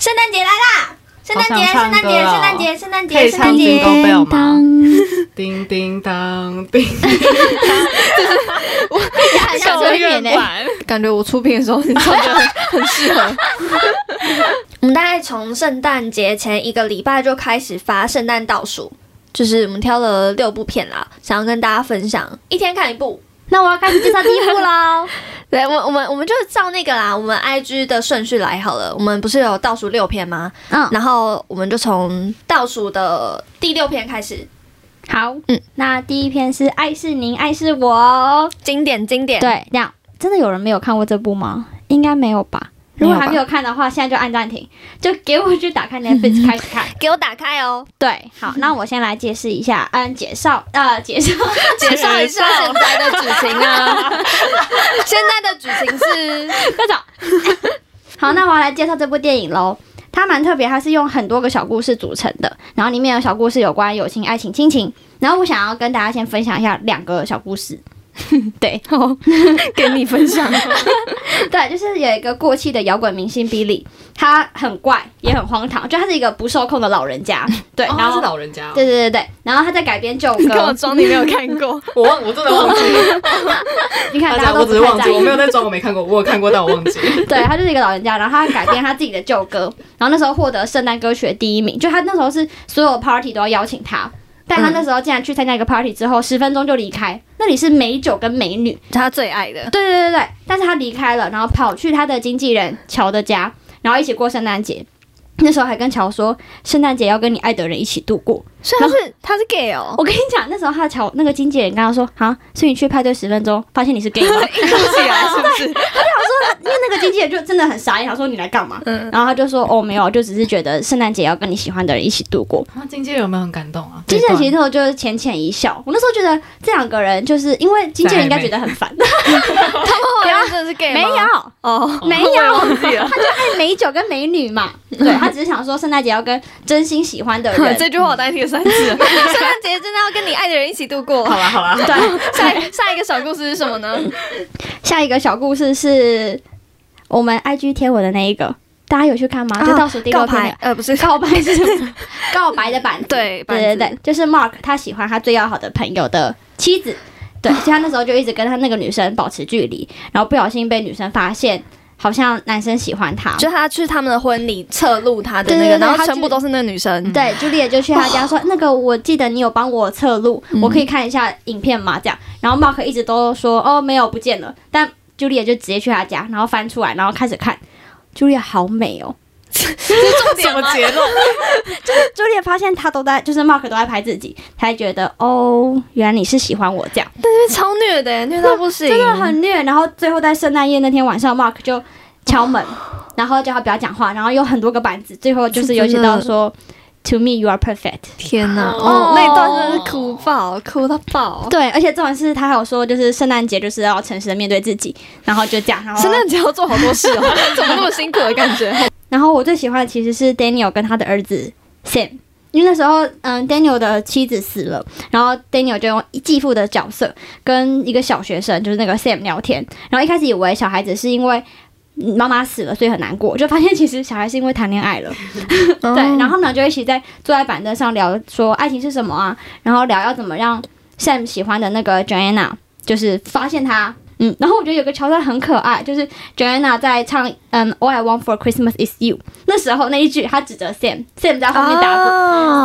圣诞节来啦！圣诞节，圣诞节，圣诞节，圣诞节，圣诞节。Bell 吗当叮叮当叮，很像催眠呢。版。感觉我出片的时候，你唱的很适合。我们大概从圣诞节前一个礼拜就开始发圣诞倒数，就是我们挑了六部片啦，想要跟大家分享，一天看一部。那我要开始介绍第一部喽。对，我我们我们就照那个啦，我们 I G 的顺序来好了。我们不是有倒数六篇吗？嗯，然后我们就从倒数的第六篇开始，好，嗯嗯，那第一篇是《爱是您，爱是我》。经典经典。，对，这样真的有人没有看过这部吗？应该没有吧。如果还没有看的话，现在就按暂停，就给我去打开 Netflix 开始看。给我打开哦，对，好，那我先来解释一下，嗯，介绍，呃，介绍，介绍一下现在的剧情啊。现在的剧 情是快走。好，那我要来介绍这部电影喽。它蛮特别，它是用很多个小故事组成的，然后里面有小故事有关友情、爱情、亲情。然后我想要跟大家先分享一下两个小故事。对，跟你分享。对，就是有一个过气的摇滚明星 Billy，他很怪也很荒唐，就他是一个不受控的老人家。对，然后是老人家哦。对对对对，然后他在改编旧跟我歌，装你没有看过，我忘，我真的忘记了。你看大家，只是忘记，我没有在装，我没看过，我有看过，但我忘记。对他就是一个老人家，然后他改编他自己的旧歌，然后那时候获得圣诞歌曲的第一名，就他那时候是所有 party 都要邀请他，但他那时候竟然去参加一个 party 之后，十分钟就离开，那里是美酒跟美女，他最爱的。对对对对，但是他离开了，然后跑去他的经纪人乔的家，然后一起过圣诞节。那时候还跟乔说，圣诞节要跟你爱的人一起度过。所以他是他是 gay 哦，我跟你讲，那时候他的乔那个经纪人跟他说，啊，所以你去派对十分钟，发现你是 gay 吗？硬起来是不是？因为那个经纪人就真的很傻眼，他说你来干嘛？嗯然后他就说哦没有，就只是觉得圣诞节要跟你喜欢的人一起度过。那经纪人有没有很感动啊？经纪人其实就是浅浅一笑，我那时候觉得这两个人就是因为经纪人应该觉得很烦，不要真的是 gay 没有哦，没有。他就爱美酒跟美女嘛，对他只是想说圣诞节要跟真心喜欢的人。这句话我大概听了三次。圣诞节真的要跟你爱的人一起度过。好啦好啦，对，下一下一个小故事是什么呢？下一个小故事是我们 IG 贴文的那一个，大家有去看吗？就倒数第六告篇的白，呃，不是告白是什么？告白的板子。对对对对，就是 Mark 他喜欢他最要好的朋友的妻子，对，所以他那时候就一直跟他那个女生保持距离，然后不小心被女生发现，好像男生喜欢他。就他去他们的婚礼侧录他的那个，然后全部都是那个女生。对，朱丽叶就去他家说：“那个，我记得你有帮我侧录，嗯我可以看一下影片吗？”这样，然后 Mark 一直都说：“哦，没有，不见了。”但朱丽叶就直接去他家，然后翻出来，然后开始看，朱丽叶好美哦。什么结论就是？朱丽叶发现他都在，就是 Mark 都在拍自己，才觉得哦，原来你是喜欢我这样。但是超虐的，虐到不行，真的很虐。然后最后在圣诞夜那天晚上，Mark 就敲门，然后叫他不要讲话，然后有很多个板子，最后就是有写到说，To me you are perfect。天哪！哦哦，那一段真的是哭爆，哭到爆。对，而且重点是他还有说，就是圣诞节就是要诚实的面对自己，然后就这样。然后圣诞节要做好多事哦，怎么那么辛苦的感觉？然后我最喜欢的其实是 Daniel 跟他的儿子 Sam。因为那时候，嗯，Daniel 的妻子死了，然后 Daniel 就用继父的角色跟一个小学生，就是那个 Sam 聊天。然后一开始以为小孩子是因为嗯妈妈死了，所以很难过，就发现其实小孩是因为谈恋爱了。哦对，然后呢就一起在坐在板凳上聊说爱情是什么啊，然后聊要怎么让 Sam 喜欢的那个 Joanna，就是发现他。嗯，然后我觉得有个桥段很可爱，就是 Joanna 在唱嗯 All I Want for Christmas is You 那时候那一句，他指着 Sam，Sam 在后面打鼓、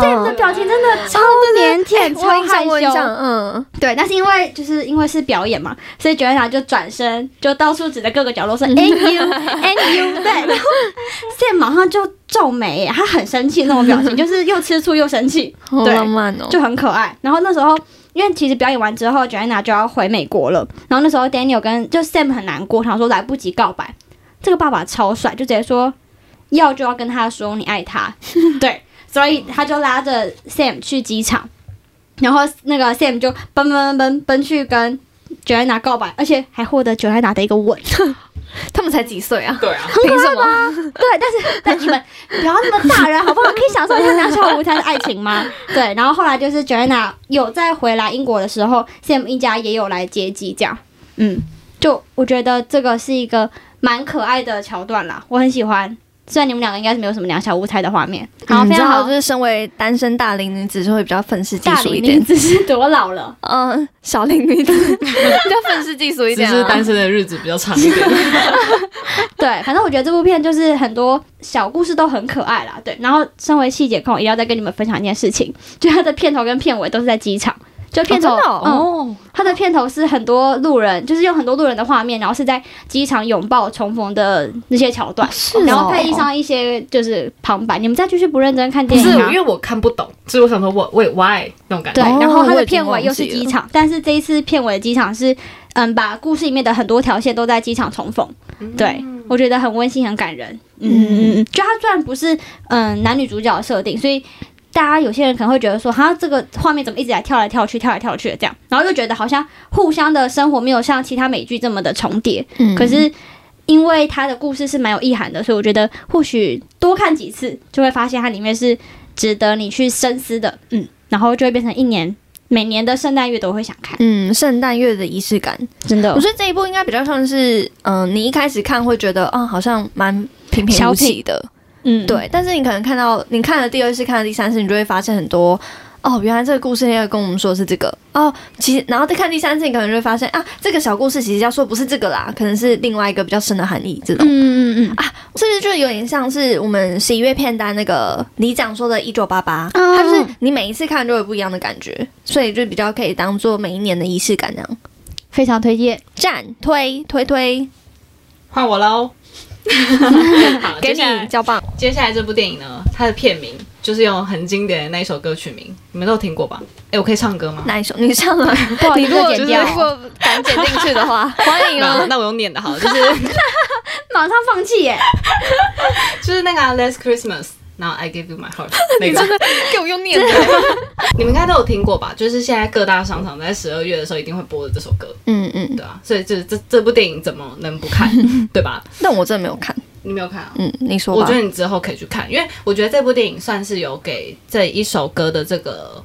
s a m 的表情真的超腼腆、超害羞。嗯，对，但是因为就是因为是表演嘛，所以 Joanna 就转身就到处指着各个角落说 And you and you，对，然后 Sam 马上就皱眉耶，他很生气那种表情，就是又吃醋又生气，好对浪漫哦。就很可爱。然后那时候，因为其实表演完之后，Joanna 就要回美国了。然后那时候 Daniel 跟就 Sam 很难过，他说来不及告白。这个爸爸超帅，就直接说要就要跟他说你爱他。对，所以他就拉着 Sam 去机场，然后那个 Sam 就奔奔奔奔奔去跟 Joanna 告白，而且还获得 Joanna 的一个吻。他们才几岁啊？对啊，凭什么？对，但是但你们 不要那么大人好不好？可以享受一下两小无猜的爱情吗？对，然后后来就是 Joanna 有再回来英国的时候，Sam 一家也有来接机，这样，嗯，就我觉得这个是一个蛮可爱的桥段啦，我很喜欢。虽然你们两个应该是没有什么两小无猜的画面，好，非常好，就是身为单身大龄女子就会比较愤世嫉俗一点。大龄女子是多老了？嗯，小龄女子 比较愤世嫉俗一点，只是单身的日子比较长一点。对，反正我觉得这部片就是很多小故事都很可爱啦。对，然后身为细节控，也要再跟你们分享一件事情，就它的片头跟片尾都是在机场。就片头哦，它的片头是很多路人，就是用很多路人的画面，然后是在机场拥抱重逢的那些桥段，然后配上一些就是旁白。你们再继续不认真看电影，是因为我看不懂，所以我想说，我为 why 那种感觉。对，然后它的片尾又是机场，但是这一次片尾的机场是嗯，把故事里面的很多条线都在机场重逢。对我觉得很温馨，很感人。嗯嗯嗯，就他虽然不是嗯男女主角设定，所以。大家有些人可能会觉得说，哈，这个画面怎么一直在跳来跳去、跳来跳去的这样，然后又觉得好像互相的生活没有像其他美剧这么的重叠。嗯，可是因为它的故事是蛮有意涵的，所以我觉得或许多看几次就会发现它里面是值得你去深思的。嗯，然后就会变成一年每年的圣诞月都会想看。嗯，圣诞月的仪式感真的，我觉得这一部应该比较像是，嗯，你一开始看会觉得，啊，好像蛮平平无奇的。嗯，对，但是你可能看到，你看了第二次，看了第三次，你就会发现很多哦，原来这个故事要跟我们说是这个。哦，其实然后再看第三次，你可能就会发现啊，这个小故事其实要说不是这个啦，可能是另外一个比较深的含义，这种，嗯嗯嗯啊，是不是就有点像是我们十一月片单那个你讲说的《一九八八》，它就是你每一次看都有不一样的感觉，所以就比较可以当做每一年的仪式感这样，非常推荐，赞推推推，换我喽。好，给你交棒。接下来这部电影呢，它的片名就是用很经典的那一首歌曲名，你们都听过吧？哎，我可以唱歌吗？哪一首？你唱了。你如果如果敢剪进去的话，欢迎哦。那我用念的好，就是 马上放弃耶。就是那个 Last Christmas。然后 I give you my heart，你真的给我用念的，你们应该都有听过吧？就是现在各大商场在十二月的时候一定会播的这首歌，嗯嗯，对啊，所以这这这部电影怎么能不看，对吧？但我真的没有看，你没有看啊？嗯，你说，我觉得你之后可以去看，因为我觉得这部电影算是有给这一首歌的这个，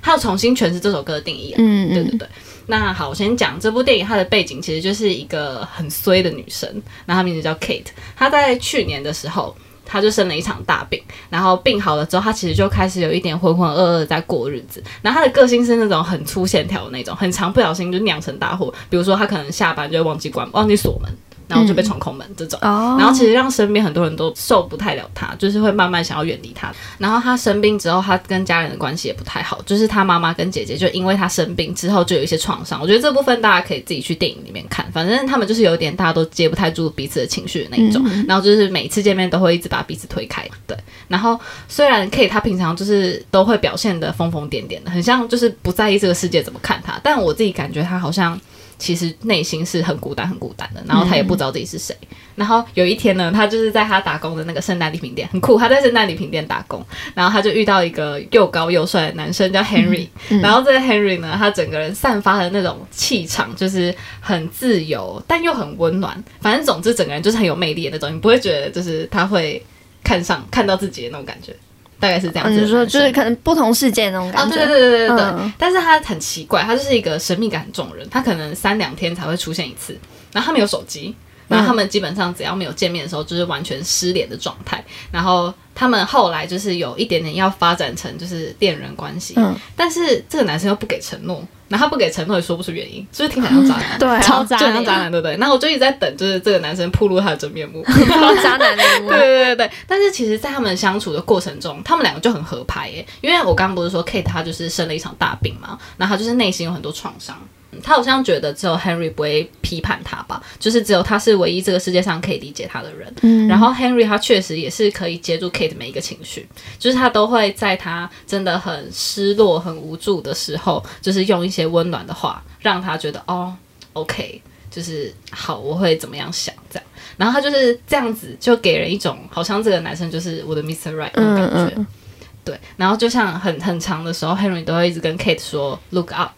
它要重新诠释这首歌的定义，嗯嗯，对对对。那好，我先讲这部电影，它的背景其实就是一个很衰的女生，然后她名字叫 Kate，她在去年的时候。他就生了一场大病，然后病好了之后，他其实就开始有一点浑浑噩噩在过日子。然后他的个性是那种很粗线条的那种，很长不小心就酿成大祸。比如说他可能下班就忘记关忘记锁门。然后就被闯空门这种，然后其实让身边很多人都受不太了他，就是会慢慢想要远离他。然后他生病之后，他跟家人的关系也不太好，就是他妈妈跟姐姐就因为他生病之后就有一些创伤。我觉得这部分大家可以自己去电影里面看，反正他们就是有点大家都接不太住彼此的情绪的那一种。然后就是每次见面都会一直把彼此推开。对，然后虽然 K 他平常就是都会表现的疯疯癫癫的，很像就是不在意这个世界怎么看他，但我自己感觉他好像。其实内心是很孤单、很孤单的，然后他也不知道自己是谁。然后有一天呢，他就是在他打工的那个圣诞礼品店，很酷。他在圣诞礼品店打工，然后他就遇到一个又高又帅的男生，叫 Henry。然后这个 Henry 呢，他整个人散发的那种气场，就是很自由，但又很温暖。反正总之，整个人就是很有魅力的那种，你不会觉得就是他会看上看到自己的那种感觉。大概是这样子，你说就是可能不同世界那种感觉。对对对对对对。但是他很奇怪，他就是一个神秘感很重的人，他可能三两天才会出现一次。然后他没有手机，然后他们基本上只要没有见面的时候，就是完全失联的状态。然后他们后来就是有一点点要发展成就是恋人关系，但是这个男生又不给承诺。然后不给承诺也说不出原因，是不是听起来像渣男？对，超渣，就像渣男，对不对？那我就一直在等，就是这个男生暴露他的真面目，渣男的面目。对对对对。但是其实，在他们相处的过程中，他们两个就很合拍耶。因为我刚刚不是说 Kate 他就是生了一场大病嘛，然后他就是内心有很多创伤。他好像觉得只有 Henry 不会批判他吧，就是只有他是唯一这个世界上可以理解他的人。嗯，然后 Henry 他确实也是可以接住 Kate 每一个情绪，就是他都会在他真的很失落、很无助的时候，就是用一些温暖的话让他觉得哦，OK，就是好，我会怎么样想这样。然后他就是这样子，就给人一种好像这个男生就是我的 Mr. Right 那种感觉。对，然后就像很很长的时候，Henry 都会一直跟 Kate 说 “Look up”。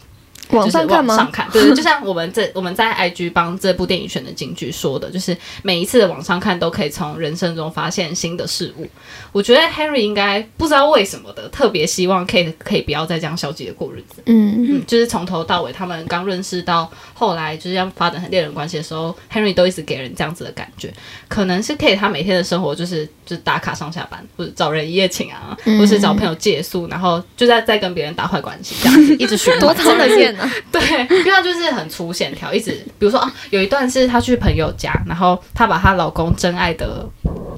网上看吗？上看，对，就像我们这我们在 IG 帮这部电影选的金句说的，就是每一次的网上看都可以从人生中发现新的事物。我觉得 Henry 应该不知道为什么的，特别希望 Kate 可以不要再这样消极的过日子。嗯嗯，就是从头到尾，他们刚认识到后来就是要发展成恋人关系的时候，Henry 都一直给人这样子的感觉。可能是 Kate 他每天的生活就是就是打卡上下班，或者找人一夜情啊，或是找朋友借宿，然后就在在跟别人打坏关系，这样子一直循环。多讨厌啊！对，因为他就是很粗线条，一直比如说啊，有一段是她去朋友家，然后她把她老公真爱的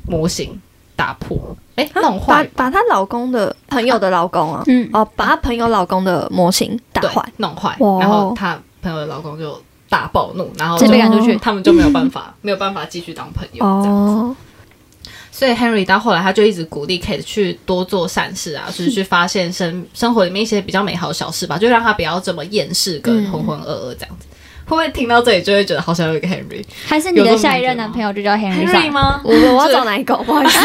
模型打破。哎，弄坏，把把她老公的朋友的老公啊，嗯，哦，把她朋友老公的模型打坏，弄坏，然后她朋友的老公就大暴怒，然后就被赶出去，他们就没有办法，没有办法继续当朋友这样子。所以 Henry 到后来，他就一直鼓励 Kate 去多做善事啊，就是去发现生生活里面一些比较美好的小事吧，就让他不要这么厌世跟浑浑噩噩这样子。会不会听到这里就会觉得好想有一个 Henry？还是你的下一任男朋友就叫 Henry 吗？我我要 找哪一个？不好意思。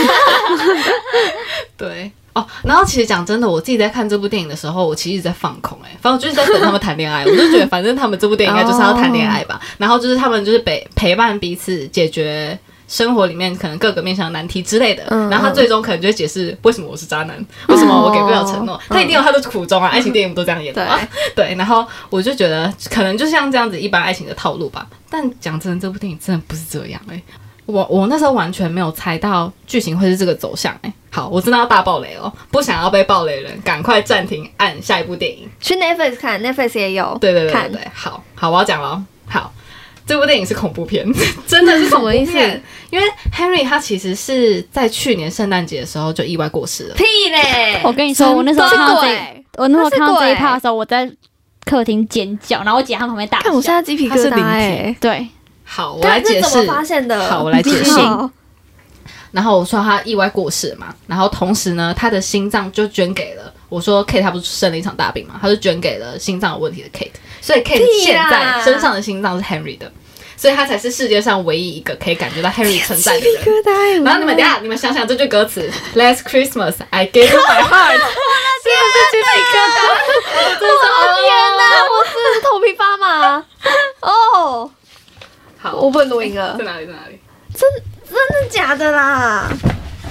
对哦，然后其实讲真的，我自己在看这部电影的时候，我其实一直在放空哎，反正就是在等他们谈恋爱。我就觉得，反正他们这部电影应该就是要谈恋爱吧。然后就是他们就是陪陪伴彼此解决。生活里面可能各个面向的难题之类的，然后他最终可能就会解释为什么我是渣男，为什么我给不了承诺，他一定有他的苦衷啊！爱情电影不都这样演的吗？对，然后我就觉得可能就像这样子一般爱情的套路吧。但讲真的，这部电影真的不是这样哎，我我那时候完全没有猜到剧情会是这个走向哎。好，我真的要大爆雷哦，不想要被爆雷人，赶快暂停按下一部电影去 Netflix 看，Netflix 也有。对对对对对，好好，我要讲了，好。这部电影是恐怖片，真的是什么意思？因为 Henry 他其实是在去年圣诞节的时候就意外过世了。屁嘞！我跟你说，我那时候看到这，我那时候看到这一趴的时候，我在客厅尖叫，然后我姐她旁边大看我现在鸡皮疙瘩哎。对，好，我来解释。怎么发现的？好，我来解释。然后我说他意外过世嘛，然后同时呢，他的心脏就捐给了我说 Kate，他不是生了一场大病嘛，他就捐给了心脏有问题的 Kate，所以 Kate 现在身上的心脏是 Henry 的。所以他才是世界上唯一一个可以感觉到 Henry 存在的人。然后你们等下，你们想想这句歌词：Last Christmas I gave you my heart。是不是鸡皮疙瘩？我的天哪！我是头皮发麻。哦，好，我不能录音了。在哪里？在哪里？真真的假的啦？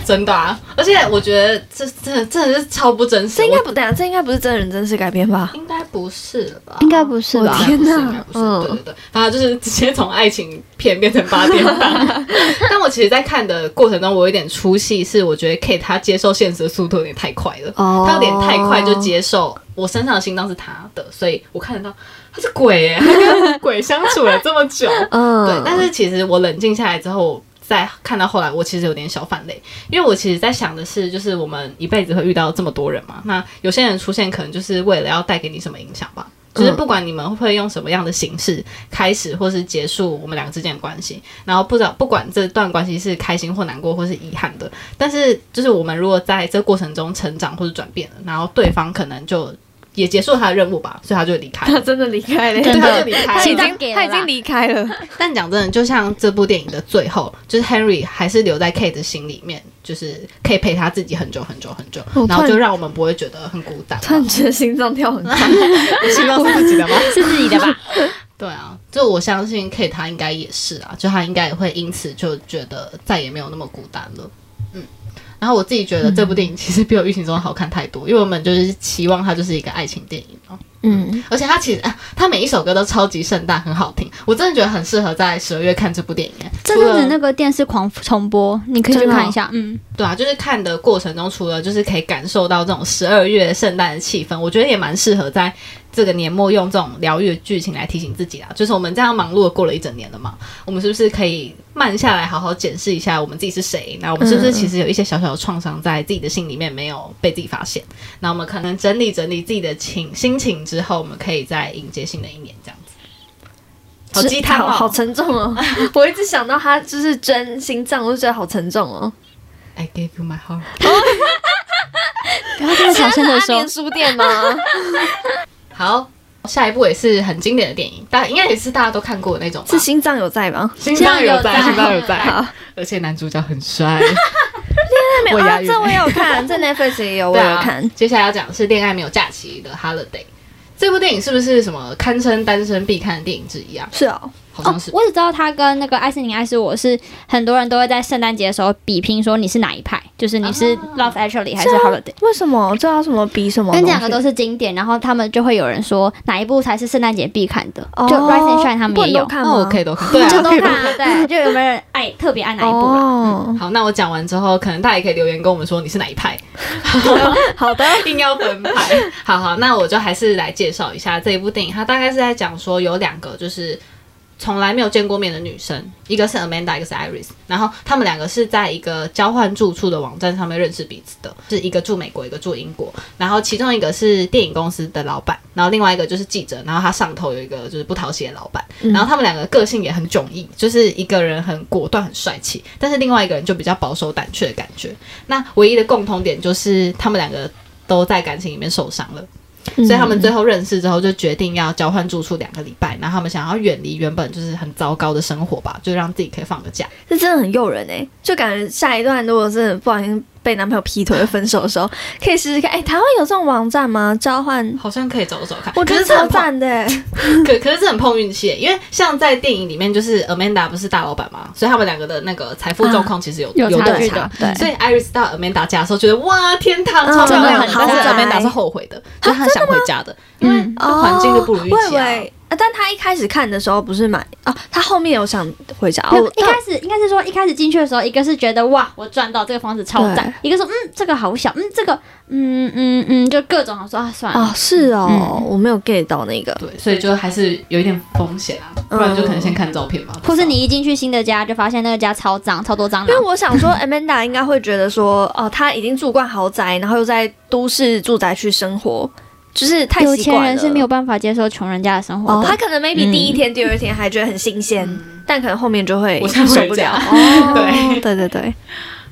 真的啊！而且我觉得这真的真的是超不真实。这应该不对啊！这应该不是真人真事改编吧？应该不是吧？应该不是吧？天哪！嗯，对对对，反正就是直接从爱情片变成八点档。但我其实，在看的过程中，我有点出戏，是我觉得 Kate 他接受现实的速度有点太快了。哦，他有点太快就接受我身上的心脏是他的，所以我看得到他是鬼哎，他跟鬼相处了这么久。嗯，对。但是其实我冷静下来之后。在看到后来，我其实有点小反泪，因为我其实在想的是，就是我们一辈子会遇到这么多人嘛，那有些人出现可能就是为了要带给你什么影响吧，就是不管你们会用什么样的形式开始或是结束我们两个之间的关系，然后不知道不管这段关系是开心或难过或是遗憾的，但是就是我们如果在这过程中成长或者转变了，然后对方可能就。也结束他的任务吧，所以他就离开。他真的离开了，他就离开了，他已经他已经离开了。但讲真的，就像这部电影的最后，就是 Henry 还是留在 Kate 的心里面，就是可以陪他自己很久很久很久，然后就让我们不会觉得很孤单。突然觉得心脏跳很快，心脏是自己的吗？是自己的吧？对啊，就我相信 Kate 他应该也是啊，就他应该也会因此就觉得再也没有那么孤单了。然后我自己觉得这部电影其实比我预期中好看太多，因为我们就是期望它就是一个爱情电影嘛。嗯，而且它其实啊，它每一首歌都超级圣诞，很好听。我真的觉得很适合在十二月看这部电影。这阵子那个电视狂重播，你可以去看一下。嗯，对啊，就是看的过程中，除了就是可以感受到这种十二月圣诞的气氛，我觉得也蛮适合在。这个年末用这种疗愈的剧情来提醒自己啊，就是我们这样忙碌的过了一整年了嘛，我们是不是可以慢下来，好好检视一下我们自己是谁？那我们是不是其实有一些小小的创伤在自己的心里面没有被自己发现？那我们可能整理整理自己的情心情之后，我们可以再迎接新的一年，这样子。好鸡汤哦，好沉重哦！我一直想到他就是真心脏，我就觉得好沉重哦。I gave you my heart。不要这么小声的说。书店吗？好，下一部也是很经典的电影，大应该也是大家都看过的那种。是心脏有在吗？心脏有在，心脏有在。而且男主角很帅。恋爱没有啊？这我有看，这 Netflix 也有，我有看。接下来要讲的是《恋爱没有假期》的 Holiday。这部电影是不是什么堪称单身必看的电影之一啊？是啊。哦，我只知道他跟那个艾斯宁爱斯我是很多人都会在圣诞节的时候比拼，说你是哪一派，就是你是 Love Actually 还是 Holiday？为什么？这要什么比什么？因为两个都是经典，然后他们就会有人说哪一部才是圣诞节必看的。就 Rise and Shine 他们也有看吗？我可以都看，对啊，都看。对，就有没有人爱特别爱哪一部哦，好，那我讲完之后，可能大家也可以留言跟我们说你是哪一派。好的，一定要分派。好好，那我就还是来介绍一下这一部电影，它大概是在讲说有两个就是。从来没有见过面的女生，一个是 Amanda，一个是 Iris，然后他们两个是在一个交换住处的网站上面认识彼此的，是一个住美国，一个住英国，然后其中一个是电影公司的老板，然后另外一个就是记者，然后他上头有一个就是不讨喜的老板，然后他们两个个性也很迥异，就是一个人很果断很帅气，但是另外一个人就比较保守胆怯的感觉。那唯一的共同点就是他们两个都在感情里面受伤了。所以他们最后认识之后，就决定要交换住处两个礼拜，然后他们想要远离原本就是很糟糕的生活吧，就让自己可以放个假。这真的很诱人哎，就感觉下一段如果是不小心。被男朋友劈腿分手的时候，可以试试看。哎，台湾有这种网站吗？交换好像可以找找看。我觉得超赞的。可可是这很碰运气，因为像在电影里面，就是 Amanda 不是大老板嘛，所以他们两个的那个财富状况其实有有差距的。对，所以 Iris 到 Amanda 家的时候，觉得哇天堂超漂亮，但是 Amanda 是后悔的，就他想回家的，因为环境就不如预期啊。啊！但他一开始看的时候不是买啊，他后面有想回家。一开始应该是说，一开始进去的时候，一个是觉得哇，我赚到这个房子超赞；一个说，嗯，这个好小，嗯，这个，嗯嗯嗯，就各种说啊，算了啊，是哦，我没有 get 到那个，对，所以就还是有一点风险啊，不然就可能先看照片嘛。或是你一进去新的家，就发现那个家超脏，超多蟑螂。因为我想说，Amanda 应该会觉得说，哦，他已经住惯豪宅，然后又在都市住宅区生活。就是太有钱人是没有办法接受穷人家的生活。他可能 maybe 第一天、第二天还觉得很新鲜，但可能后面就会受不了。对对对对。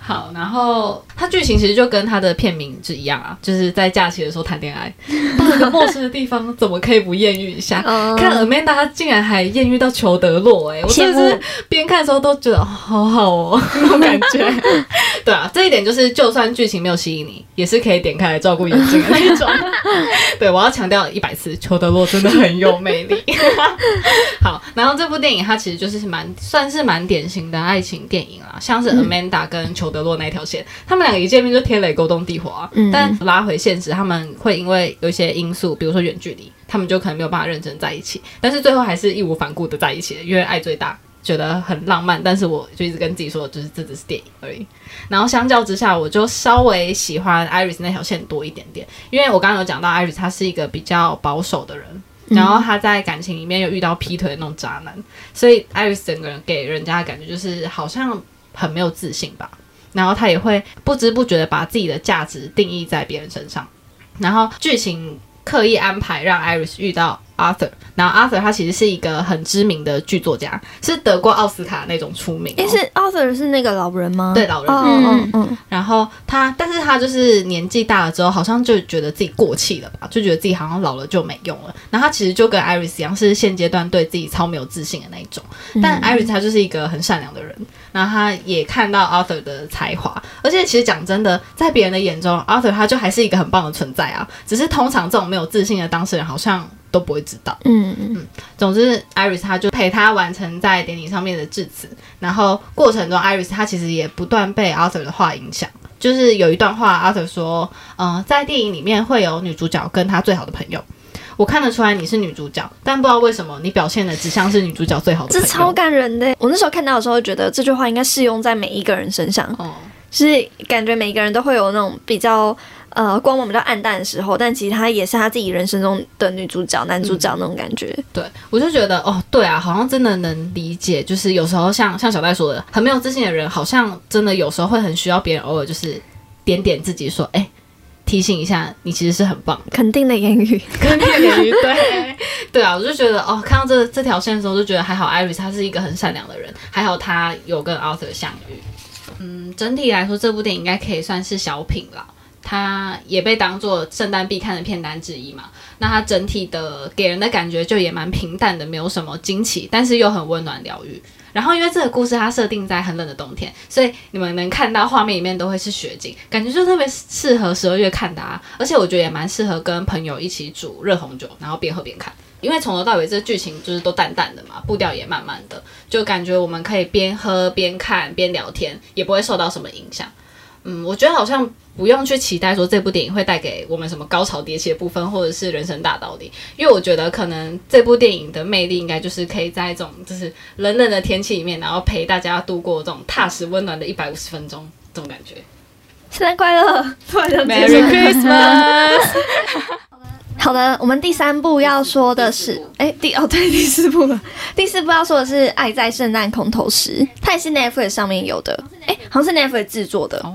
好，然后它剧情其实就跟它的片名是一样啊，就是在假期的时候谈恋爱，到一个陌生的地方，怎么可以不艳遇一下？看 Amanda，她竟然还艳遇到裘德洛，哎，我真的是边看的时候都觉得好好哦，那种感觉。对啊，这一点就是，就算剧情没有吸引你，也是可以点开来照顾眼睛的那种。对，我要强调一百次，裘德洛真的很有魅力。好，然后这部电影它其实就是蛮算是蛮典型的爱情电影啦，像是 Amanda 跟裘德洛那条线，他们两个一见面就天雷勾动地火啊。但拉回现实，他们会因为有一些因素，比如说远距离，他们就可能没有办法认真在一起。但是最后还是义无反顾的在一起了，因为爱最大，觉得很浪漫。但是我就一直跟自己说，就是这只是电影而已。然后相较之下，我就稍微喜欢 Iris 那条线多一点点，因为我刚刚有讲到 Iris 他是一个比较保守的人。然后他在感情里面又遇到劈腿的那种渣男，所以艾瑞斯整个人给人家的感觉就是好像很没有自信吧。然后他也会不知不觉的把自己的价值定义在别人身上。然后剧情刻意安排让艾瑞斯遇到。Arthur，然后 Arthur 他其实是一个很知名的剧作家，是得过奥斯卡那种出名。但，是 Arthur 是那个老人吗？对，老人。嗯嗯嗯。然后他，但是他就是年纪大了之后，好像就觉得自己过气了吧，就觉得自己好像老了就没用了。然后他其实就跟 Iris 一样，是现阶段对自己超没有自信的那一种。但 Iris 他就是一个很善良的人，然后他也看到 Arthur 的才华，而且其实讲真的，在别人的眼中，Arthur 他就还是一个很棒的存在啊。只是通常这种没有自信的当事人，好像。都不会知道。嗯嗯。总之，Iris 他就陪他完成在典礼上面的致辞。然后过程中，Iris 他其实也不断被 Arthur 的话影响。就是有一段话，Arthur 说：“嗯，在电影里面会有女主角跟她最好的朋友。我看得出来你是女主角，但不知道为什么你表现的只像是女主角最好的。”这超感人的。我那时候看到的时候，觉得这句话应该适用在每一个人身上。哦。是感觉每一个人都会有那种比较。呃，光芒比较暗淡的时候，但其实她也是她自己人生中的女主角、男主角那种感觉。对，我就觉得哦，对啊，好像真的能理解，就是有时候像像小戴说的，很没有自信的人，好像真的有时候会很需要别人偶尔就是点点自己，说，哎，提醒一下你其实是很棒，肯定的言语，肯定的言语，对，对啊，我就觉得哦，看到这这条线的时候，就觉得还好，艾瑞斯她是一个很善良的人，还好她有跟 Arthur 相遇。嗯，整体来说，这部电影应该可以算是小品了。它也被当做圣诞必看的片单之一嘛？那它整体的给人的感觉就也蛮平淡的，没有什么惊奇，但是又很温暖疗愈。然后因为这个故事它设定在很冷的冬天，所以你们能看到画面里面都会是雪景，感觉就特别适合十二月看的啊。而且我觉得也蛮适合跟朋友一起煮热红酒，然后边喝边看。因为从头到尾这剧情就是都淡淡的嘛，步调也慢慢的，就感觉我们可以边喝边看边聊天，也不会受到什么影响。嗯，我觉得好像不用去期待说这部电影会带给我们什么高潮迭起的部分，或者是人生大道理。因为我觉得可能这部电影的魅力应该就是可以在一种就是冷冷的天气里面，然后陪大家度过这种踏实温暖的一百五十分钟这种感觉。圣诞快乐，Merry Christmas。好的，我们第三部要说的是，哎，第哦对，第四部了。第四部要说的是《爱在圣诞空投时》，它也是 Netflix 上面有的，哎，好像是 Netflix 制作的。哦。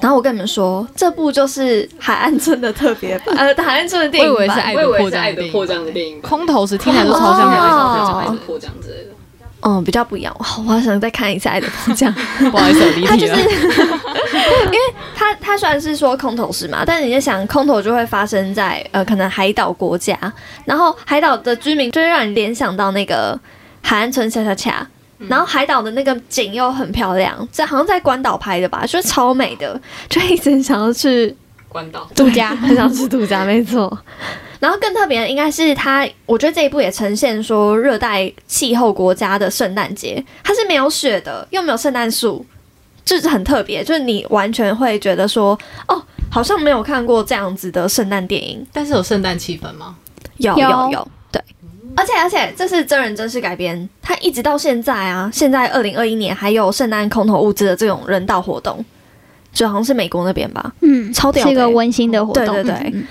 然后我跟你们说，这部就是海岸村的特别版，呃，海岸村的电影版。我以为是爱的迫降的电影版。空投时听起来就超像爱的迫降之类的。嗯，比较不一样。好，我想再看一次《爱的迫降》。不好意思，离题了。因为他他虽然是说空投是嘛，但是你在想，空投就会发生在呃可能海岛国家，然后海岛的居民就会让你联想到那个海岸村恰恰恰，然后海岛的那个景又很漂亮，这好像在关岛拍的吧，就是超美的，就一直想要去关岛度假，很想去度假，没错。然后更特别的应该是它，我觉得这一部也呈现说热带气候国家的圣诞节，它是没有雪的，又没有圣诞树。就是很特别，就是你完全会觉得说，哦，好像没有看过这样子的圣诞电影，但是有圣诞气氛吗？有有有，对，而且而且这是真人真事改编，它一直到现在啊，现在二零二一年还有圣诞空投物资的这种人道活动，就好像是美国那边吧，嗯，超屌，是一个温馨的活动，对对对。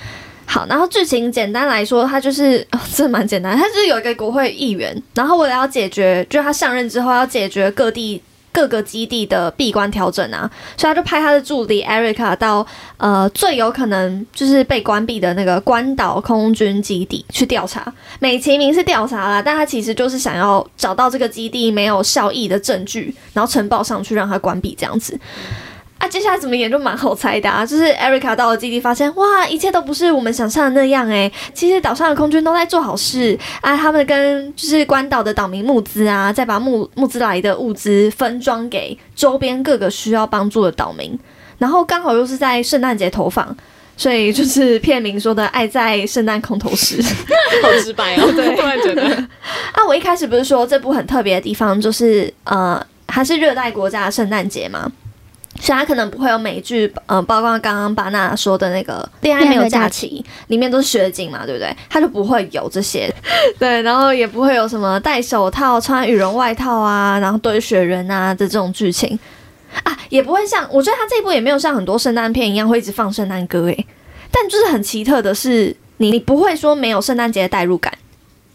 好，然后剧情简单来说，他就是真的蛮简单，他就是有一个国会议员，然后为了要解决，就是他上任之后要解决各地。各个基地的闭关调整啊，所以他就派他的助理 Erica 到呃最有可能就是被关闭的那个关岛空军基地去调查。美其名是调查啦，但他其实就是想要找到这个基地没有效益的证据，然后呈报上去让他关闭这样子。啊，接下来怎么演就蛮好猜的啊！就是 Erica 到了基地，发现哇，一切都不是我们想象的那样诶。其实岛上的空军都在做好事啊，他们跟就是关岛的岛民募资啊，再把募募资来的物资分装给周边各个需要帮助的岛民。然后刚好又是在圣诞节投放，所以就是片名说的“爱在圣诞空投时”，好直白哦。对，突然觉得 啊，我一开始不是说这部很特别的地方，就是呃，它是热带国家的圣诞节吗？所以它可能不会有美剧，嗯，包括刚刚巴娜说的那个《恋爱没有假期》，里面都是雪景嘛，对不对？它就不会有这些，对，然后也不会有什么戴手套、穿羽绒外套啊，然后堆雪人啊的这种剧情。啊，也不会像，我觉得它这一部也没有像很多圣诞片一样会一直放圣诞歌诶，但就是很奇特的是，你你不会说没有圣诞节的代入感，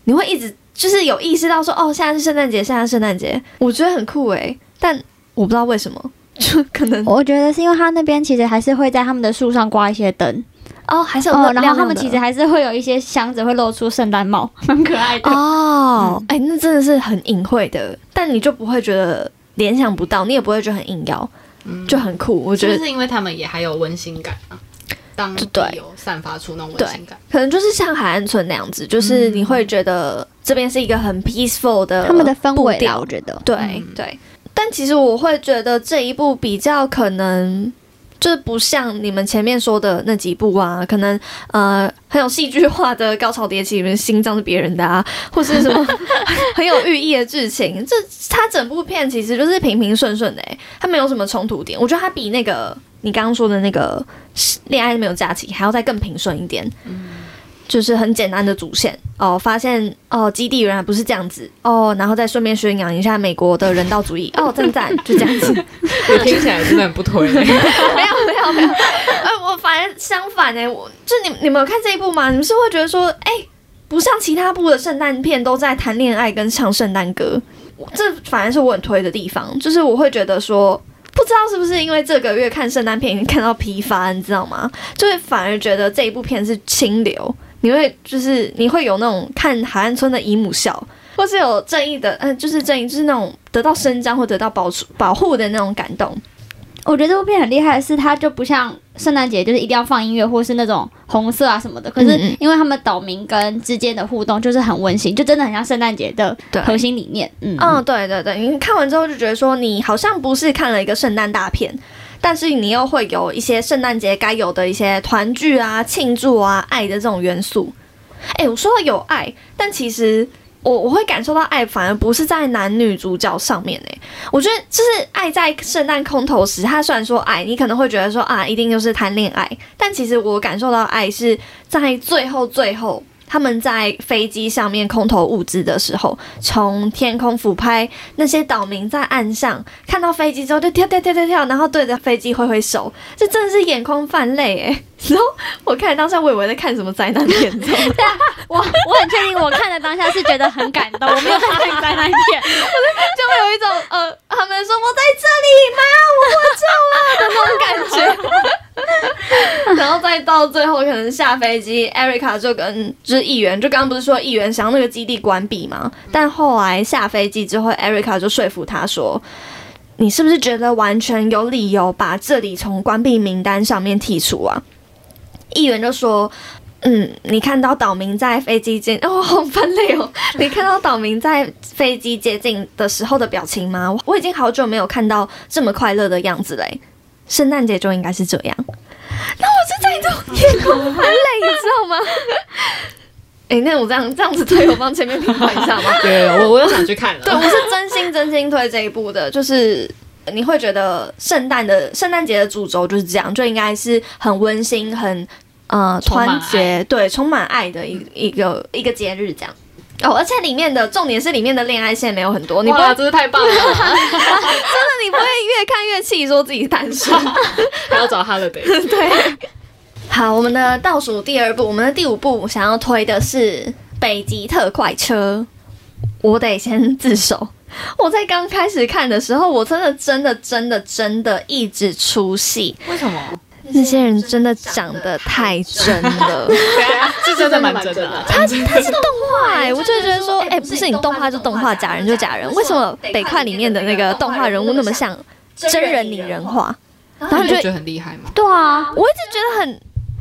你会一直就是有意识到说，哦，现在是圣诞节，现在圣诞节，我觉得很酷诶，但我不知道为什么。就可能，我觉得是因为他那边其实还是会在他们的树上挂一些灯。哦，还是有哦，然后他们其实还是会有一些箱子会露出圣诞帽，蛮可爱的哦。哎，那真的是很隐晦的，但你就不会觉得联想不到，你也不会觉得很硬要，就很酷。我觉得。是因为他们也还有温馨感啊，当对。有散发出那种温馨感，可能就是像海岸村那样子，就是你会觉得这边是一个很 peaceful 的他们的氛围，我觉得。对对。但其实我会觉得这一部比较可能，就不像你们前面说的那几部啊，可能呃很有戏剧化的高潮迭起，里面心脏是别人的啊，或是什么 很有寓意的剧情。这它整部片其实就是平平顺顺的，它没有什么冲突点。我觉得它比那个你刚刚说的那个恋爱没有假期还要再更平顺一点。就是很简单的主线哦，发现哦基地原来不是这样子哦，然后再顺便宣扬一下美国的人道主义哦，赞赞 就这样子，我听起来真的很不推。没有没有没有，呃，我反而相反哎，我就你你们有看这一部吗？你们是会觉得说，哎，不像其他部的圣诞片都在谈恋爱跟唱圣诞歌，这反而是我很推的地方，就是我会觉得说，不知道是不是因为这个月看圣诞片已经看到疲乏，你知道吗？就会反而觉得这一部片是清流。你会就是你会有那种看海岸村的姨母笑，或是有正义的，嗯，就是正义，就是那种得到伸张或得到保保护的那种感动。我觉得这部片很厉害的是，它就不像圣诞节就是一定要放音乐，或是那种红色啊什么的。可是因为他们岛民跟之间的互动就是很温馨，就真的很像圣诞节的核心理念。嗯，嗯，对对对，你看完之后就觉得说，你好像不是看了一个圣诞大片，但是你又会有一些圣诞节该有的一些团聚啊、庆祝啊、爱的这种元素。哎，我说到有爱，但其实。我我会感受到爱，反而不是在男女主角上面诶。我觉得就是爱在圣诞空投时，他虽然说爱你，可能会觉得说啊，一定就是谈恋爱，但其实我感受到爱是在最后最后。他们在飞机上面空投物资的时候，从天空俯拍那些岛民在岸上看到飞机之后就跳跳跳跳跳，然后对着飞机挥挥手，这真的是眼眶泛泪哎！然后我看当下我以为在看什么灾难片，对啊，我我很确定我看的当下是觉得很感动，我没有在看灾难片，就会有一种呃，他们说我在这里妈，我活着了的那种感觉。然后再到最后，可能下飞机，艾瑞卡就跟就是议员，就刚刚不是说议员想要那个基地关闭吗？但后来下飞机之后，艾瑞卡就说服他说：“你是不是觉得完全有理由把这里从关闭名单上面剔除啊？”议员就说：“嗯，你看到岛民在飞机接哦，好翻泪哦！你看到岛民在飞机接近的时候的表情吗？我已经好久没有看到这么快乐的样子嘞。”圣诞节就应该是这样，那我是在种眼眶泛泪，你知道吗？哎，那我这样这样子推，我帮前面评判一下吗？对，我我又想去看了。对，我是真心真心推这一部的，就是你会觉得圣诞的圣诞节的主轴就是这样，就应该是很温馨、很呃团结，对，充满爱的一一个一个节日这样。哦，而且里面的重点是里面的恋爱线没有很多，你哇，真是太棒了！真的，你不会越看越气，说自己单身，还要找他了得。对，好，我们的倒数第二部，我们的第五部想要推的是《北极特快车》。我得先自首，我在刚开始看的时候，我真的真的真的真的一直出戏。为什么？那些人真的长得太真了，是真的蛮真的。他他是动画哎，我就觉得说，哎，不是你动画就动画，假人就假人，为什么北快里面的那个动画人物那么像真人拟人化？然后就觉得很厉害吗？对啊，我一直觉得很，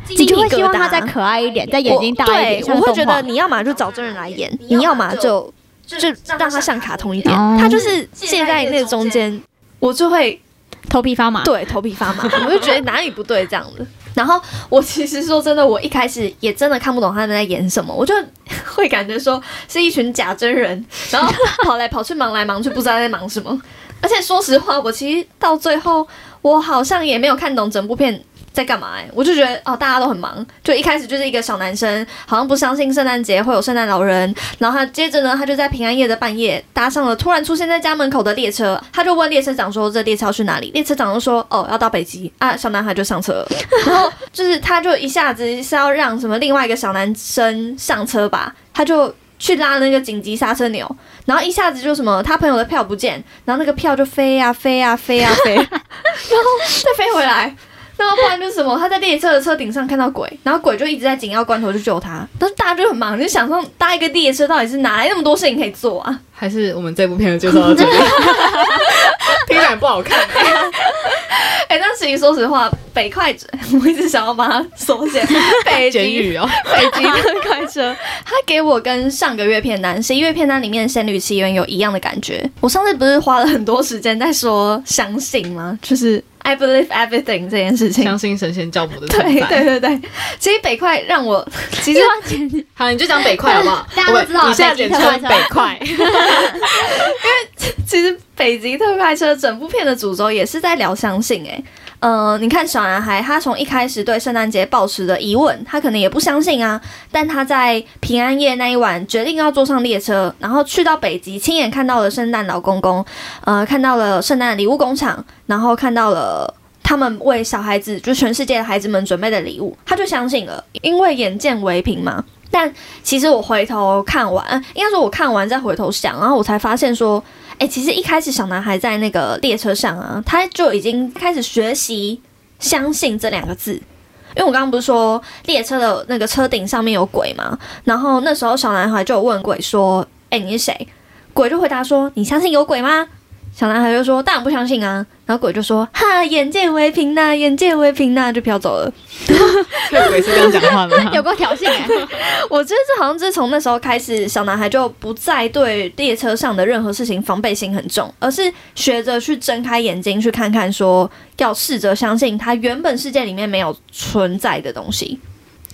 你就会希望他再可爱一点，再眼睛大一点。我会觉得你要么就找真人来演，你要么就就让他像卡通一点。他就是介在那中间，我就会。头皮发麻，对，头皮发麻，我就觉得哪里不对这样子。然后我其实说真的，我一开始也真的看不懂他们在演什么，我就 会感觉说是一群假真人，然后跑来跑去，忙来忙去，不知道在忙什么。而且说实话，我其实到最后，我好像也没有看懂整部片。在干嘛？哎，我就觉得哦，大家都很忙。就一开始就是一个小男生，好像不相信圣诞节会有圣诞老人。然后他接着呢，他就在平安夜的半夜搭上了突然出现在家门口的列车。他就问列车长说：“这列车要去哪里？”列车长就说：“哦，要到北极啊。”小男孩就上车了。然后就是他就一下子是要让什么另外一个小男生上车吧，他就去拉那个紧急刹车钮，然后一下子就什么他朋友的票不见，然后那个票就飞呀飞呀飞呀飞，然后再飞回来。然后不然就是什么，他在列车的车顶上看到鬼，然后鬼就一直在紧要关头去救他，但是大家就很忙，就想说搭一个列车到底是哪来那么多事情可以做啊？还是我们这部片就介绍到这里？听起来不好看。哎，但其实说实话，北快我一直想要把它缩写 北极哦，北极的快车，它给我跟上个月片单十一月片单里面《仙女奇缘》有一样的感觉。我上次不是花了很多时间在说相信吗？就是。I believe everything 这件事情，相信神仙教母的存在。对对对对，其实北快让我，其实好，你就讲北快好不好？大家都知道，你现在简称北快。因为其实北极特快车整部片的主轴也是在聊相信，哎。嗯，你看小男孩，他从一开始对圣诞节抱持的疑问，他可能也不相信啊。但他在平安夜那一晚决定要坐上列车，然后去到北极，亲眼看到了圣诞老公公，呃，看到了圣诞礼物工厂，然后看到了他们为小孩子，就全世界的孩子们准备的礼物，他就相信了，因为眼见为凭嘛。但其实我回头看完，应该说我看完再回头想，然后我才发现说。哎，其实一开始小男孩在那个列车上啊，他就已经开始学习相信这两个字，因为我刚刚不是说列车的那个车顶上面有鬼吗？然后那时候小男孩就问鬼说：“哎，你是谁？”鬼就回答说：“你相信有鬼吗？”小男孩就说：“当然不相信啊！”然后鬼就说：“哈，眼见为凭呐，眼见为凭呐！”就飘走了。鬼是这样讲话的吗？有过挑衅哎！我觉得这好像是从那时候开始，小男孩就不再对列车上的任何事情防备心很重，而是学着去睁开眼睛去看看，说要试着相信他原本世界里面没有存在的东西。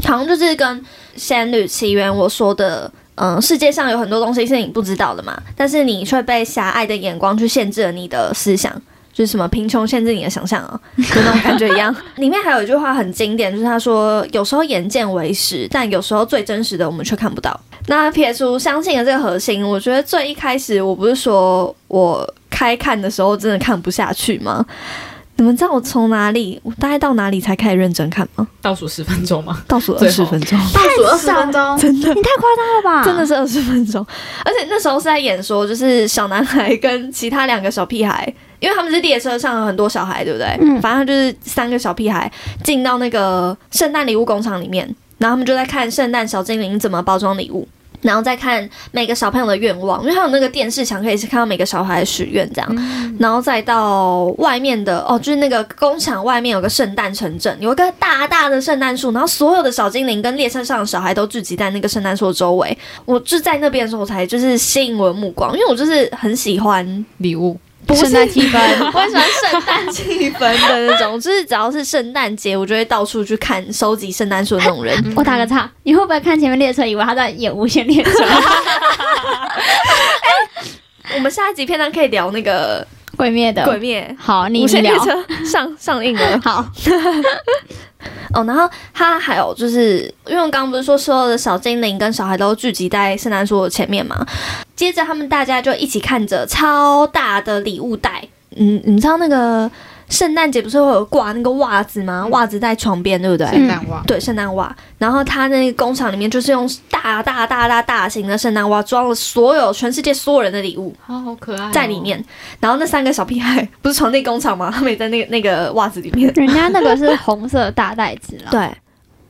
好像就是跟《仙女奇缘》我说的。嗯，世界上有很多东西是你不知道的嘛，但是你却被狭隘的眼光去限制了你的思想，就是什么贫穷限制你的想象啊，就那种感觉一样。里面还有一句话很经典，就是他说：“有时候眼见为实，但有时候最真实的我们却看不到。”那撇除相信的这个核心，我觉得最一开始我不是说我开看的时候真的看不下去吗？你们知道我从哪里，我大概到哪里才开始认真看吗？倒数十分钟吗？倒数二十分钟，倒数二十分钟，真的，你太夸张了吧？真的是二十分钟，而且那时候是在演说，就是小男孩跟其他两个小屁孩，因为他们是列车上有很多小孩，对不对？嗯，反正就是三个小屁孩进到那个圣诞礼物工厂里面，然后他们就在看圣诞小精灵怎么包装礼物。然后再看每个小朋友的愿望，因为还有那个电视墙可以是看到每个小孩的许愿这样。然后再到外面的哦，就是那个工厂外面有个圣诞城镇，有一个大大的圣诞树，然后所有的小精灵跟列车上的小孩都聚集在那个圣诞树周围。我就在那边的时候才就是吸引我的目光，因为我就是很喜欢礼物。圣诞气氛，我很喜欢圣诞气氛的那种，就是只要是圣诞节，我就会到处去看收集圣诞树的那种人。我打个岔，你会不会看前面列车，以为他在演无限列车？我们下一集片段可以聊那个鬼灭的鬼灭。好，你无限列车上上映了。好。哦，然后他还有就是，因为我刚刚不是说所有的小精灵跟小孩都聚集在圣诞树的前面嘛？接着他们大家就一起看着超大的礼物袋。嗯，你知道那个？圣诞节不是会有挂那个袜子吗？袜子在床边，对不对？圣诞袜，对，圣诞袜。然后他那个工厂里面就是用大大大大大型的圣诞袜装了所有全世界所有人的礼物，好好可爱，在里面。然后那三个小屁孩不是床内工厂吗？他们也在那个那个袜子里面。人家那个是红色大袋子了，对，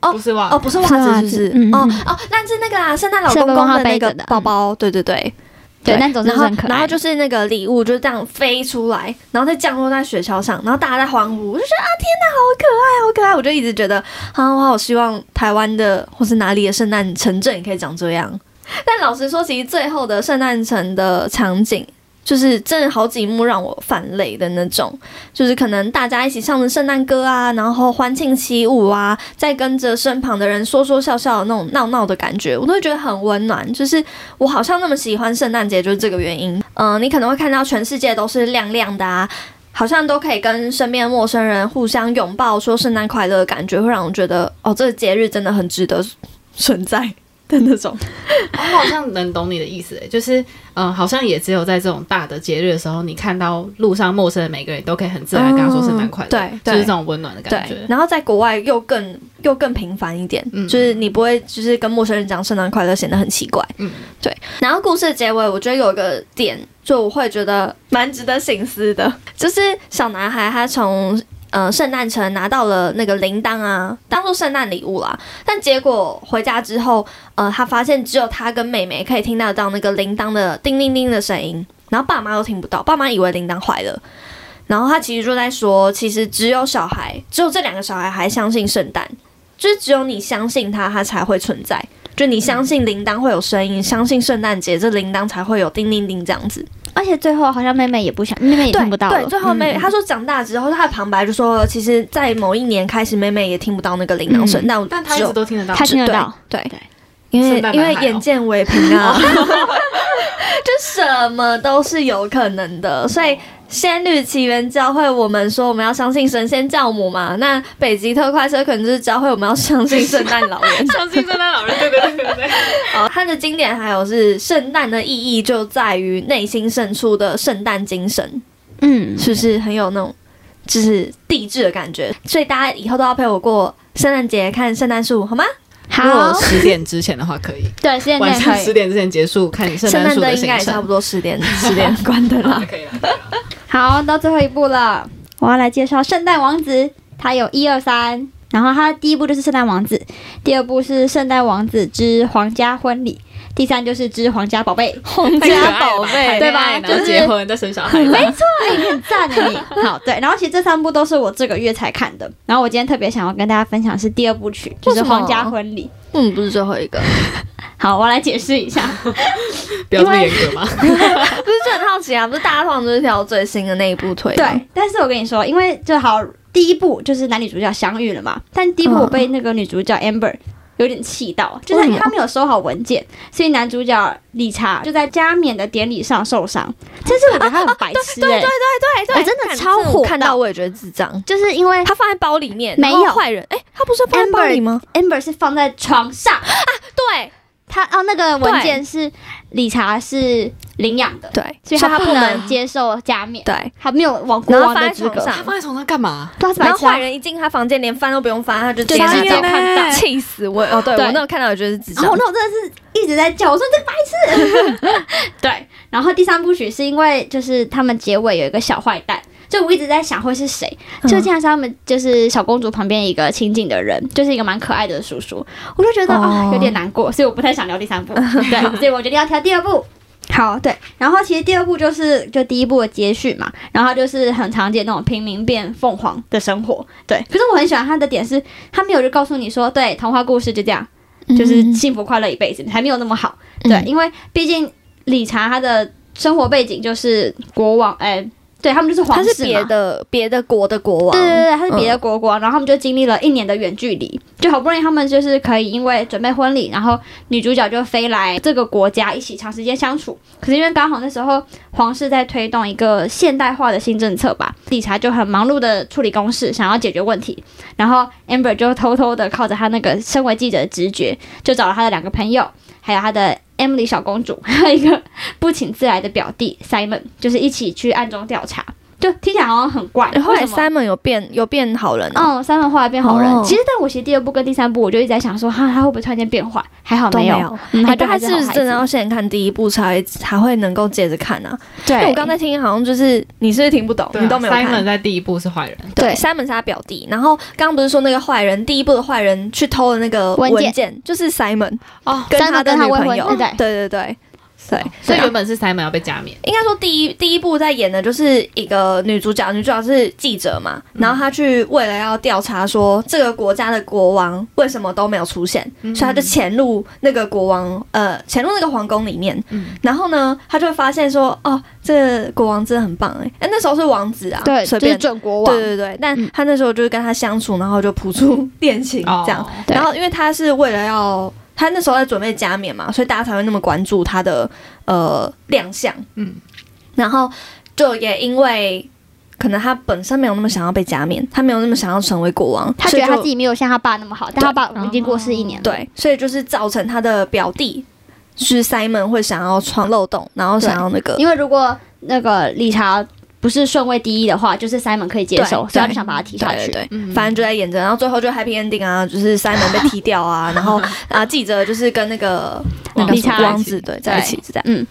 哦，不是袜，哦，不是袜子，是不是？哦哦，那是那个啊，圣诞老公公的那个包包，对对对。对，那种然后然后就是那个礼物就这样飞出来，然后再降落在雪橇上，然后大家在欢呼，我就觉得啊，天哪，好可爱，好可爱！我就一直觉得，啊，我好希望台湾的或是哪里的圣诞城镇也可以长这样。但老实说，其实最后的圣诞城的场景。就是真的好几幕让我泛泪的那种，就是可能大家一起唱着圣诞歌啊，然后欢庆起舞啊，再跟着身旁的人说说笑笑的那种闹闹的感觉，我都会觉得很温暖。就是我好像那么喜欢圣诞节，就是这个原因。嗯，你可能会看到全世界都是亮亮的啊，好像都可以跟身边陌生人互相拥抱，说圣诞快乐的感觉，会让我觉得哦，这个节日真的很值得存在。的那种，我好像能懂你的意思诶，就是，嗯，好像也只有在这种大的节日的时候，你看到路上陌生的每个人都可以很自然跟他说圣诞快乐，对，就是这种温暖的感觉。然后在国外又更又更频繁一点，就是你不会就是跟陌生人讲圣诞快乐显得很奇怪，嗯，对。然后故事的结尾，我觉得有一个点，就我会觉得蛮值得醒思的，就是小男孩他从。呃，圣诞城拿到了那个铃铛啊，当做圣诞礼物啦。但结果回家之后，呃，他发现只有他跟妹妹可以听得到那个铃铛的叮铃铃的声音，然后爸妈都听不到。爸妈以为铃铛坏了，然后他其实就在说，其实只有小孩，只有这两个小孩还相信圣诞，就是只有你相信他，他才会存在。就你相信铃铛会有声音，相信圣诞节这铃铛才会有叮铃铃这样子。而且最后好像妹妹也不想，妹妹也听不到对，最后妹妹她说长大之后，她的旁白就说，其实，在某一年开始，妹妹也听不到那个铃铛声，但但她一直都听得到，她听得到。对。对，因为因为眼见为凭啊，就什么都是有可能的，所以。仙女奇缘教会我们说我们要相信神仙教母嘛？那北极特快车可能就是教会我们要相信圣诞老人，相信圣诞老人，对对对对对。哦，它的经典还有是圣诞的意义就在于内心深处的圣诞精神，嗯，是不是很有那种就是地质的感觉？所以大家以后都要陪我过圣诞节，看圣诞树，好吗？好，十点之前的话可以，对，十点晚上十点之前结束看圣诞树的应该也差不多十点 十点关灯了。可以了。好，到最后一步了，我要来介绍圣诞王子。他有一二三，然然后它第一部就是圣诞王子，第二部是圣诞王子之皇家婚礼。第三就是之皇家宝贝，皇家宝贝，对吧？就是结婚再生小孩，没错，你很赞的你。好，对。然后其实这三部都是我这个月才看的。然后我今天特别想要跟大家分享是第二部曲，就是皇家婚礼。嗯，不是最后一个。好，我来解释一下，不要这么严格吗？不是就很好奇啊，不是大家通常都是挑最新的那一部推。对，但是我跟你说，因为就好第一部就是男女主角相遇了嘛，但第一部我被那个女主角 Amber。有点气到，就是他没有收好文件，所以男主角理查就在加冕的典礼上受伤。但是我觉得他很白痴，对对对对对，我真的超火，看到我也觉得智障，就是因为他放在包里面，没有。坏人，哎，他不是放在包里吗？Amber 是放在床上。啊，对。他哦，那个文件是理查是领养的，对，所以他不能接受加冕，对，他没有往国王的资格。他放在床上干嘛？然后坏人一进他房间，连翻都不用翻，他就直接看到，气死我！哦，对 我那看到我觉得是智障。然后那我真的是一直在叫，我说这白痴。对，然后第三部曲是因为就是他们结尾有一个小坏蛋。就我一直在想会是谁，就竟然是他们，就是小公主旁边一个亲近的人，就是一个蛮可爱的叔叔，我就觉得啊有点难过，所以我不太想聊第三部，对，所以我决定要挑第二部。好，对，然后其实第二部就是就第一部的接续嘛，然后就是很常见那种平民变凤凰的生活，对。可是我很喜欢他的点是，他没有就告诉你说，对，童话故事就这样，就是幸福快乐一辈子，还没有那么好，对，因为毕竟理查他的生活背景就是国王，哎。对他们就是皇室他是别的别的国的国王。对对对，他是别的国国王，然后他们就经历了一年的远距离，就好不容易他们就是可以因为准备婚礼，然后女主角就飞来这个国家一起长时间相处。可是因为刚好那时候皇室在推动一个现代化的新政策吧，理查就很忙碌的处理公事，想要解决问题。然后 Amber 就偷偷的靠着他那个身为记者的直觉，就找了他的两个朋友，还有他的。Emily 小公主，还有一个不请自来的表弟 Simon，就是一起去暗中调查。就听起来好像很怪。后来 Simon 有变有变好人。嗯，Simon 后来变好人。其实，在我写第二部跟第三部，我就一直在想说，哈，他会不会突然间变坏？还好没有。嗯，他他是不是真的要先看第一部才才会能够接着看呢？对。我刚才听好像就是你是不是听不懂？你都没有看。Simon 在第一部是坏人。对，Simon 是他表弟。然后刚刚不是说那个坏人，第一部的坏人去偷了那个文件，就是 Simon 哦，跟他的女朋友。对对对。对，所以原本是 Simon 要被加冕。应该说，第一第一部在演的就是一个女主角，女主角是记者嘛，然后她去为了要调查说这个国家的国王为什么都没有出现，所以她就潜入那个国王呃潜入那个皇宫里面，然后呢，她就会发现说哦，这个国王真的很棒哎，哎那时候是王子啊，对，随便。准国王，对对对，但他那时候就是跟他相处，然后就谱出恋情这样，然后因为他是为了要。他那时候在准备加冕嘛，所以大家才会那么关注他的呃亮相。嗯，然后就也因为可能他本身没有那么想要被加冕，他没有那么想要成为国王，他觉得他自己没有像他爸那么好，但他爸已经过世一年了。对，所以就是造成他的表弟是 Simon 会想要闯漏洞，然后想要那个，因为如果那个理查。不是顺位第一的话，就是 Simon 可以接受，所以他就想把他踢下去。对，反正就在演着，然后最后就 Happy Ending 啊，就是 Simon 被踢掉啊，然后啊记者就是跟那个那个王子对在一起是这样。嗯，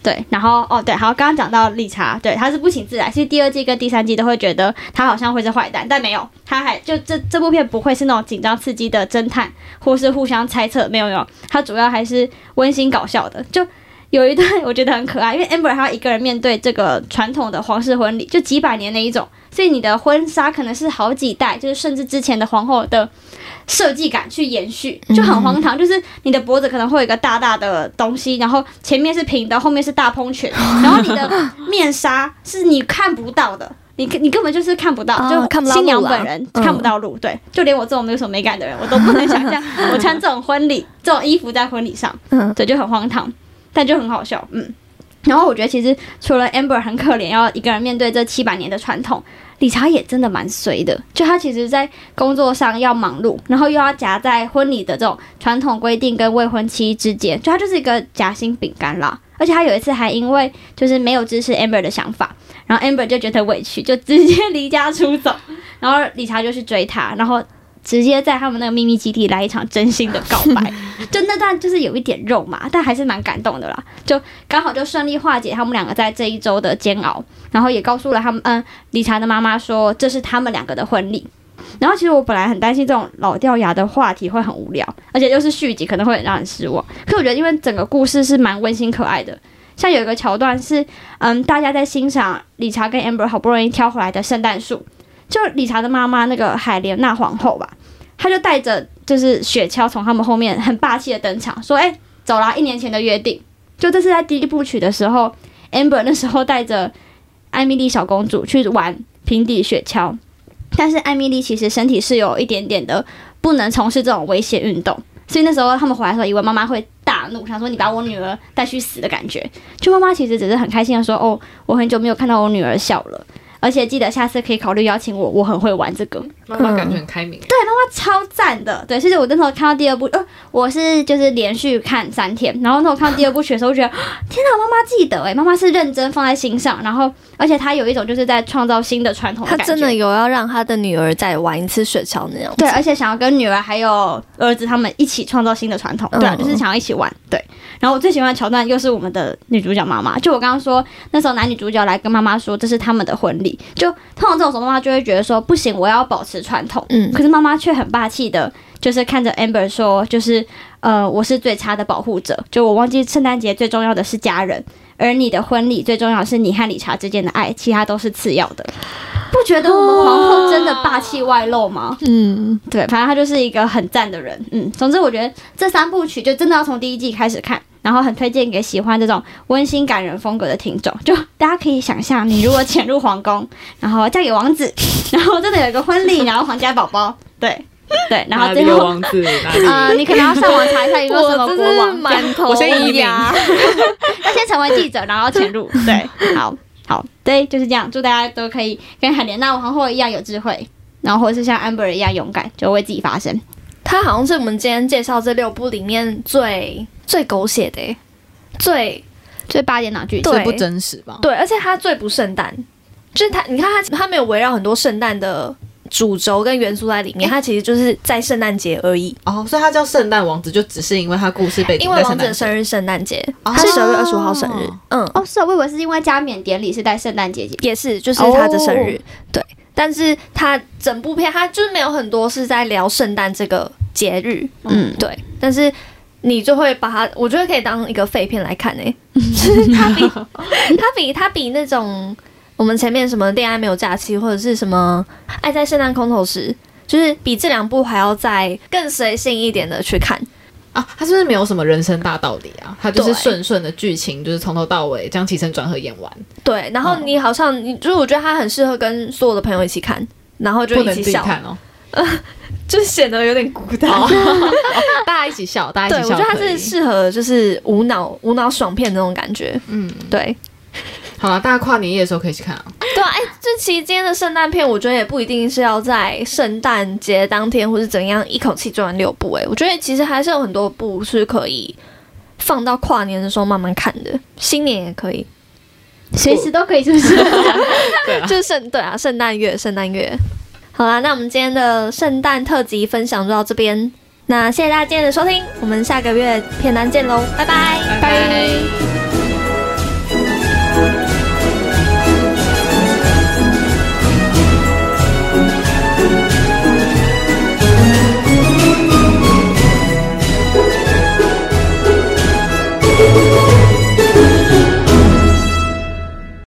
对，然后哦对，好，刚刚讲到理查，对，他是不请自来，其实第二季跟第三季都会觉得他好像会是坏蛋，但没有，他还就这这部片不会是那种紧张刺激的侦探，或是互相猜测，没有没有，他主要还是温馨搞笑的，就。有一段我觉得很可爱，因为 Amber 她一个人面对这个传统的皇室婚礼，就几百年的一种，所以你的婚纱可能是好几代，就是甚至之前的皇后的设计感去延续，就很荒唐。就是你的脖子可能会有一个大大的东西，然后前面是平的，后面是大蓬裙，然后你的面纱是你看不到的，你你根本就是看不到，就新娘本人看不到路。对，就连我这种没有什么美感的人，我都不能想象我穿这种婚礼这种衣服在婚礼上，嗯，对，就很荒唐。但就很好笑，嗯，然后我觉得其实除了 Amber 很可怜，要一个人面对这七百年的传统，理查也真的蛮衰的。就他其实，在工作上要忙碌，然后又要夹在婚礼的这种传统规定跟未婚妻之间，就他就是一个夹心饼干啦。而且他有一次还因为就是没有支持 Amber 的想法，然后 Amber 就觉得委屈，就直接离家出走，然后理查就去追他，然后。直接在他们那个秘密基地来一场真心的告白，就那段就是有一点肉麻，但还是蛮感动的啦。就刚好就顺利化解他们两个在这一周的煎熬，然后也告诉了他们，嗯，理查的妈妈说这是他们两个的婚礼。然后其实我本来很担心这种老掉牙的话题会很无聊，而且又是续集，可能会让人失望。可我觉得，因为整个故事是蛮温馨可爱的，像有一个桥段是，嗯，大家在欣赏理查跟 Amber 好不容易挑回来的圣诞树，就理查的妈妈那个海莲娜皇后吧，她就带着就是雪橇从他们后面很霸气的登场，说：“哎，走啦，一年前的约定。”就这是在第一部曲的时候，Amber 那时候带着艾米丽小公主去玩平底雪橇。但是艾米丽其实身体是有一点点的不能从事这种危险运动，所以那时候他们回来的时候，以为妈妈会大怒，想说你把我女儿带去死的感觉。就妈妈其实只是很开心的说：“哦，我很久没有看到我女儿笑了。”而且记得下次可以考虑邀请我，我很会玩这个。妈妈感觉很开明。对，妈妈超赞的。对，其实我那时候看到第二部，呃，我是就是连续看三天，然后那时候看到第二部曲的时候，我觉得 天哪，妈妈记得哎，妈妈是认真放在心上，然后而且他有一种就是在创造新的传统。他真的有要让他的女儿再玩一次雪橇那样。对，而且想要跟女儿还有儿子他们一起创造新的传统。对，就是想要一起玩。对。然后我最喜欢的桥段又是我们的女主角妈妈，就我刚刚说那时候男女主角来跟妈妈说这是他们的婚礼，就通常这种时候妈妈就会觉得说不行，我要保持传统。嗯，可是妈妈却很霸气的，就是看着 Amber 说，就是呃我是最差的保护者，就我忘记圣诞节最重要的是家人，而你的婚礼最重要是你和理查之间的爱，其他都是次要的。不觉得我们皇后真的霸气外露吗？嗯，对，反正她就是一个很赞的人。嗯，总之我觉得这三部曲就真的要从第一季开始看。然后很推荐给喜欢这种温馨感人风格的听众，就大家可以想象，你如果潜入皇宫，然后嫁给王子，然后真的有一个婚礼，然后皇家宝宝，对 对，然后最后王子，呃，你可能要上网查一下有没有什么国王，我先移民，要先成为记者，然后潜入，对，好好，对，就是这样，祝大家都可以跟海莲娜皇后一样有智慧，然后或者是像 Amber 一样勇敢，就为自己发声。他好像是我们今天介绍这六部里面最。最狗血的，最最八点档剧，最不真实吧？对，而且它最不圣诞，就是它，你看它，它没有围绕很多圣诞的主轴跟元素在里面，它其实就是在圣诞节而已。哦，所以它叫圣诞王子，就只是因为它故事背景，因为王子的生日圣诞节，他是十二月二十五号生日。嗯，哦，是啊，我以为是因为加冕典礼是在圣诞节，也是，就是他的生日。对，但是他整部片他就是没有很多是在聊圣诞这个节日。嗯，对，但是。你就会把它，我觉得可以当一个废片来看 诶。它比它比它比那种我们前面什么恋爱没有假期或者是什么爱在圣诞空投时，就是比这两部还要再更随性一点的去看啊。他是不是没有什么人生大道理啊？他就是顺顺的剧情，就是从头到尾将起承转合演完。对，然后你好像你就是我觉得他很适合跟所有的朋友一起看，然后就一起笑看哦。就显得有点孤单，大家一起笑，大家一起笑。我觉得它是适合就是无脑无脑爽片那种感觉。嗯，对。好了，大家跨年夜的时候可以去看啊。对啊，哎，这期间的圣诞片，我觉得也不一定是要在圣诞节当天或是怎样一口气做完六部。哎，我觉得其实还是有很多部是可以放到跨年的时候慢慢看的，新年也可以，随时都可以，是不是？对，就是圣对啊，圣诞月，圣诞月。好啦，那我们今天的圣诞特辑分享就到这边。那谢谢大家今天的收听，我们下个月片单见喽，拜拜，拜拜。